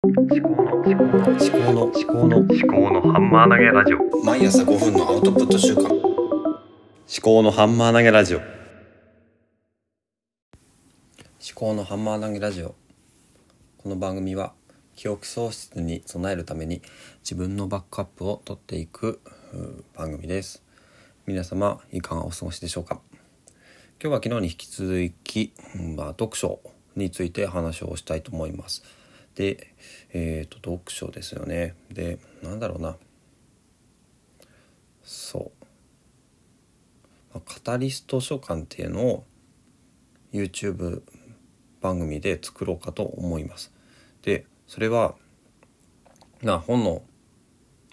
思考の思考の思考の思考の思考のハンマー投げラジオ。毎朝5分のアウトプット週間。思考のハンマー投げラジオ。思考のハンマー投げラジオ。この番組は記憶喪失に備えるために自分のバックアップを取っていく番組です。皆様いかがお過ごしでしょうか。今日は昨日に引き続き、まあ、読書について話をしたいと思います。でえっ、と読書ですよね。でなんだろうな。そう。まカタリスト書館っていうのを YouTube 番組で作ろうかと思います。でそれはな本の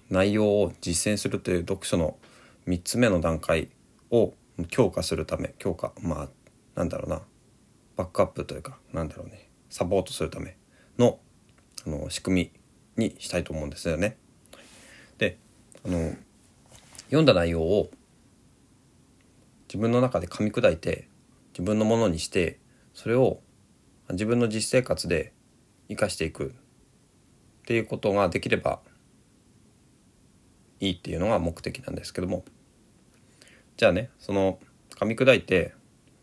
内容を実践するという読書の3つ目の段階を強化するため強化まあなんだろうな。バックアップというかなんだろうね。サポートするためのあの仕組みにしたいと思うんですよね。であの読んだ内容を自分の中で噛み砕いて自分のものにしてそれを自分の実生活で生かしていくっていうことができればいいっていうのが目的なんですけどもじゃあねその噛み砕いて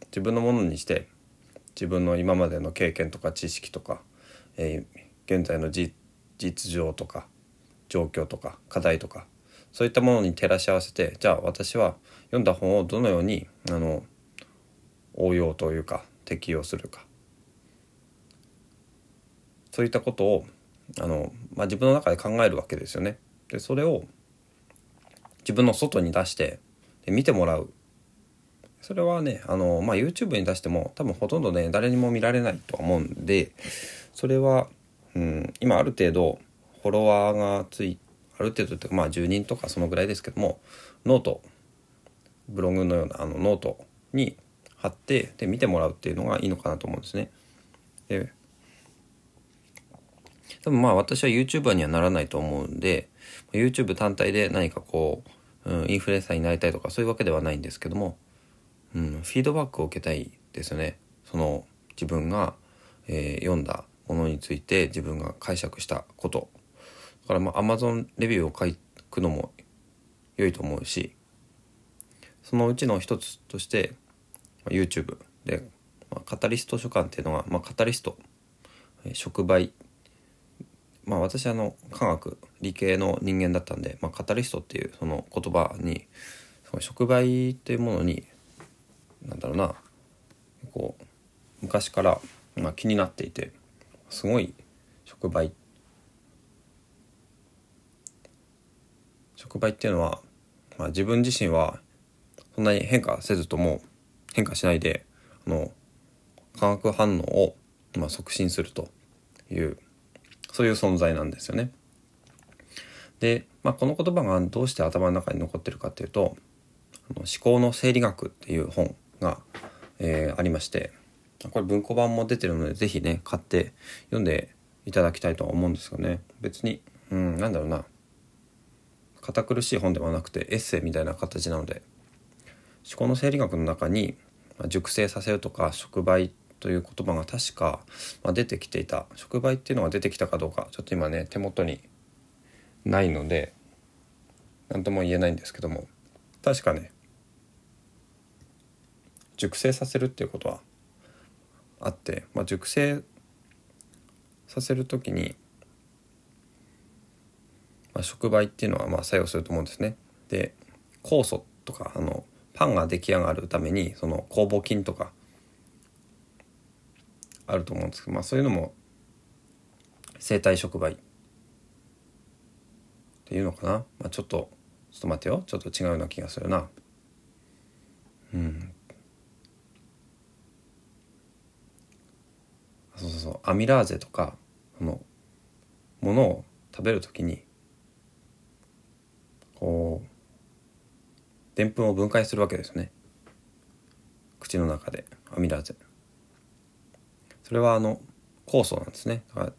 自分のものにして自分の今までの経験とか知識とか、えー現在のじ実情とか状況とか課題とかそういったものに照らし合わせてじゃあ私は読んだ本をどのようにあの応用というか適用するかそういったことをあの、まあ、自分の中で考えるわけですよね。でそれを自分の外に出してで見てもらうそれはねあの、まあ、YouTube に出しても多分ほとんどね誰にも見られないとは思うんでそれは、うん、今ある程度フォロワーがついある程度っていうかまあ10人とかそのぐらいですけどもノートブログのようなあのノートに貼ってで見てもらうっていうのがいいのかなと思うんですね。で多分まあ私は YouTuber にはならないと思うんで YouTube 単体で何かこう、うん、インフルエンサーになりたいとかそういうわけではないんですけども、うん、フィードバックを受けたいですよね。その自分が、えー読んだものについて自分が解釈したこと。だからまあ Amazon レビューを書くのも良いと思うしそのうちの一つとしてま YouTube で、ま、カタリスト書館っていうのは、まあ、カタリスト触媒。まあ私あの科学理系の人間だったんで、まあ、カタリストっていうその言葉にその触媒っていうものになんだろうなこう昔から、まあ、気になっていて。すごい触媒触媒っていうのは、まあ、自分自身はそんなに変化せずとも変化しないであの化学反応を、まあ、促進するというそういう存在なんですよね。で、まあ、この言葉がどうして頭の中に残ってるかっていうと「あの思考の生理学」っていう本が、えーありましてこれ文庫版も出てるので是非ね買って読んでいただきたいとは思うんですよね。別に、うん、なんだろうな。堅苦しい本ではなくてエッセイみたいな形なので思考の生理学の中にま熟成させるとか触媒という言葉が確かまあ出てきていた。触媒っていうのが出てきたかどうかちょっと今ね手元にないので何とも言えないんですけども。確かね熟成させるっていうことはあって、まあ、熟成させる時に、まあ、触媒っていうのはまあ作用すると思うんですね。で酵素とかあのパンが出来上がるためにその酵母菌とかあると思うんですけど、まあ、そういうのも生体触媒っていうのかな、まあ、ちょっとちょっと待ってよ。ちょっと違うような気がするな。うん。そうアミラーゼとかそのものを食べるときにこうでんぷんを分解するわけですよね。口の中でアミラーゼ。それはあの酵素なんですね。だから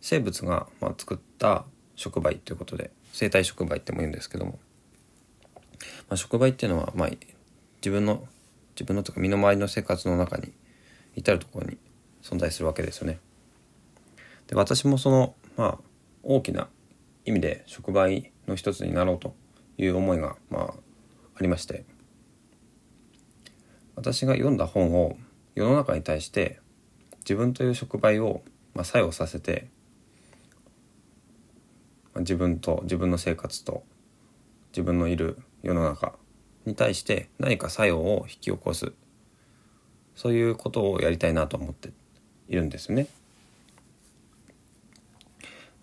生物がまあ作った触媒ということで生体触媒っても言うんですけども、まあ、触媒っていうのはまあ自分の自分のとか身の回りの生活の中に至るところに存在するわけですよね。で私もそのまあ大きな意味で触媒の一つになろうという思いがまあありまして私が読んだ本を世の中に対して自分という触媒をまあ作用させてまあ自分と自分の生活と自分のいる世の中に対して何か作用を引き起こすそういうことをやりたいなと思っているんですね。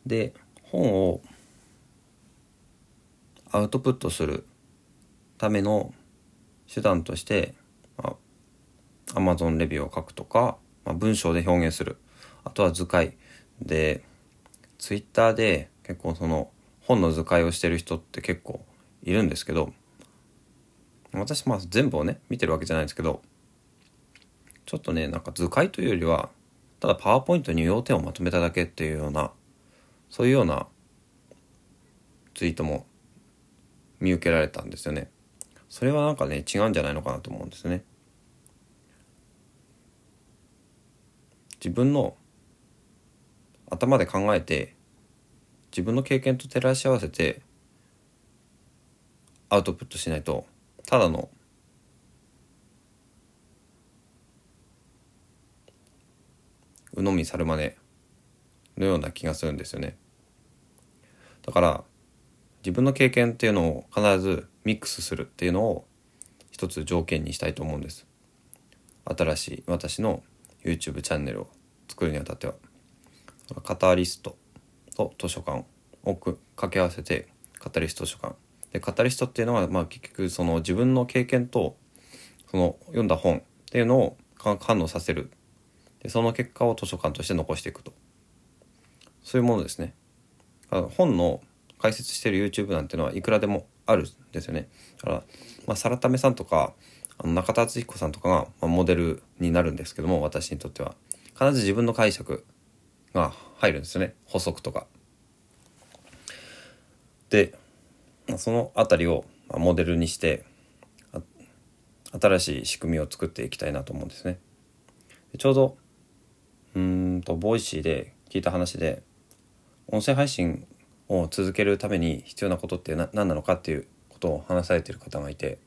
で本をアウトプットするための手段として、まあ、Amazon レビューを書くとか、まあ、文章で表現するあとは図解で Twitter で結構その本の図解をしてる人って結構いるんですけど私まあ全部をね見てるわけじゃないんですけどちょっとねなんか図解というよりはただパワーポイントに要点をまとめただけっていうようなそういうようなツイートも見受けられたんですよね。それはなんかね違うんじゃないのかなと思うんですね。自分の頭で考えて自分の経験と照らし合わせてアウトプットしないとただの鵜呑み猿真似のような気がするんですよね。だから自分の経験っていうのを必ずミックスするっていうのを一つ条件にしたいと思うんです。新しい私の YouTube チャンネルを作るにあたっては。カタリストと図書館を掛け合わせてカタリスト図書館。でカタリストっていうのは、まあ、結局その自分の経験とその読んだ本っていうのを反応させるでその結果を図書館として残していくとそういうものですね本の解説してる YouTube なんてのはいくらでもあるんですよね。だから、まあ、サラタメさんとかあの中田敦彦さんとかが、まあ、モデルになるんですけども私にとっては必ず自分の解釈が入るんですよね補足とか。でその辺りをモデルにして新しい仕組みを作っていきたいなと思うんですね。ちょうどうんと Voicy で聞いた話で音声配信を続けるために必要なことって何なのかっていうことを話されてる方がいて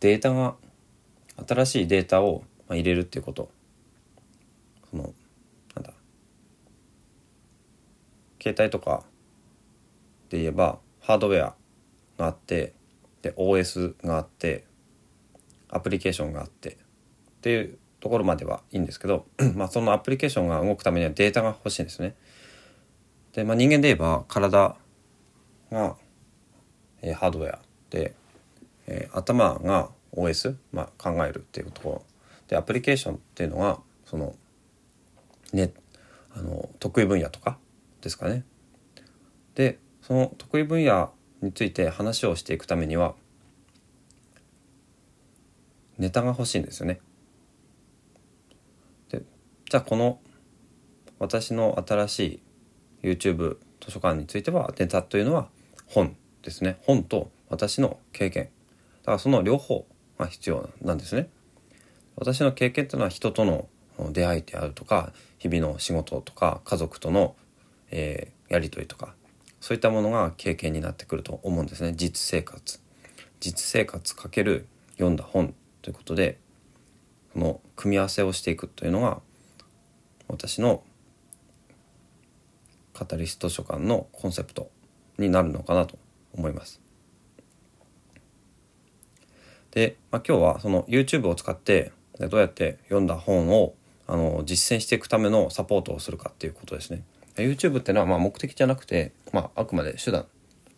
データが新しいデータを入れるっていうこと。そのなんだ。携帯とかで言えばハードウェアがあってで OS があってアプリケーションがあってっていうところまではいいんですけど まあそのアプリケーションが動くためにはデータが欲しいんですね。で、まあ、人間で言えば体が、えー、ハードウェアで、えー、頭が OS、まあ、考えるっていうところでアプリケーションっていうのがそのねあの得意分野とかですかね。でその得意分野について話をしていくためにはネタが欲しいんですよね。じゃあこの私の新しい YouTube 図書館についてはネタというのは本ですね。本と私の経験。だからその両方が必要なんですね。私の経験というのは人との出会いであるとか日々の仕事とか家族との、えー、やり取りとかそういったものが経験になってくると思うんですね。実生活。実生活かける読んだ本ということでこの組み合わせをしていくというのが私のカタリスト書館のコンセプトになるのかなと思います。で、まあ、今日はその YouTube を使ってどうやって読んだ本をあの実践していくためのサポートをするかっていうことですね。YouTube っていうのはまあ目的じゃなくて、まあ、あくまで手段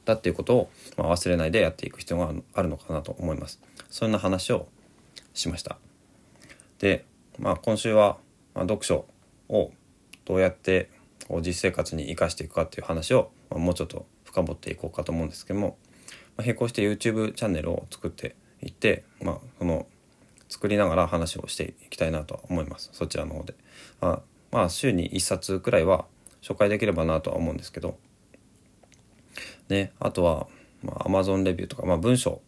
だっていうことを、まあ、忘れないでやっていく必要があるのかなと思います。そんな話をしました。で、まあ、今週は、ま読書をどうやって実生活に生かしていくかっていう話を、まもうちょっと深掘っていこうかと思うんですけども、ま並行して YouTube チャンネルを作っていって、まあ、その作りながら話をしていきたいなとは思います。そちらの方で。まあ、まあ、週に1冊くらいは紹介できればなとは思うんですけど、ね、あとは、まあ、Amazon レビューとか、まあ、文章。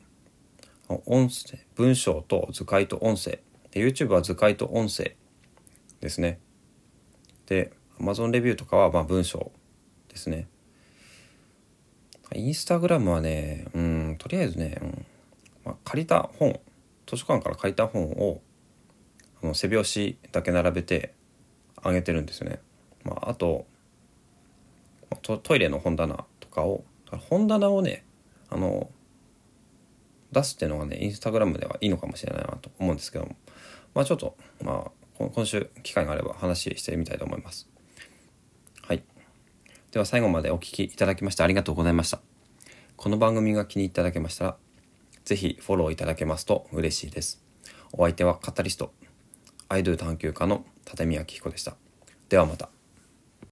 音声文章と図解と音声。で YouTube は図解と音声ですね。で Amazon レビューとかはま文章ですね。インスタグラムはねうんとりあえずね、うんまあ、借りた本図書館から借りた本をあの背表紙だけ並べてあげてるんですよね、まあ、あとトトイレの本棚とかを本棚をねあの出すっていうのがねインスタグラムではいいのかもしれないなと思うんですけども。まあちょっとまあ今週機会があれば話してみたいと思います。はい。では最後までお聴きいただきましてありがとうございました。この番組が気に入っていただけましたら是非フォローいただけますと嬉しいです。お相手はカタリストアイドル探求家の立見明彦でした。ではまた。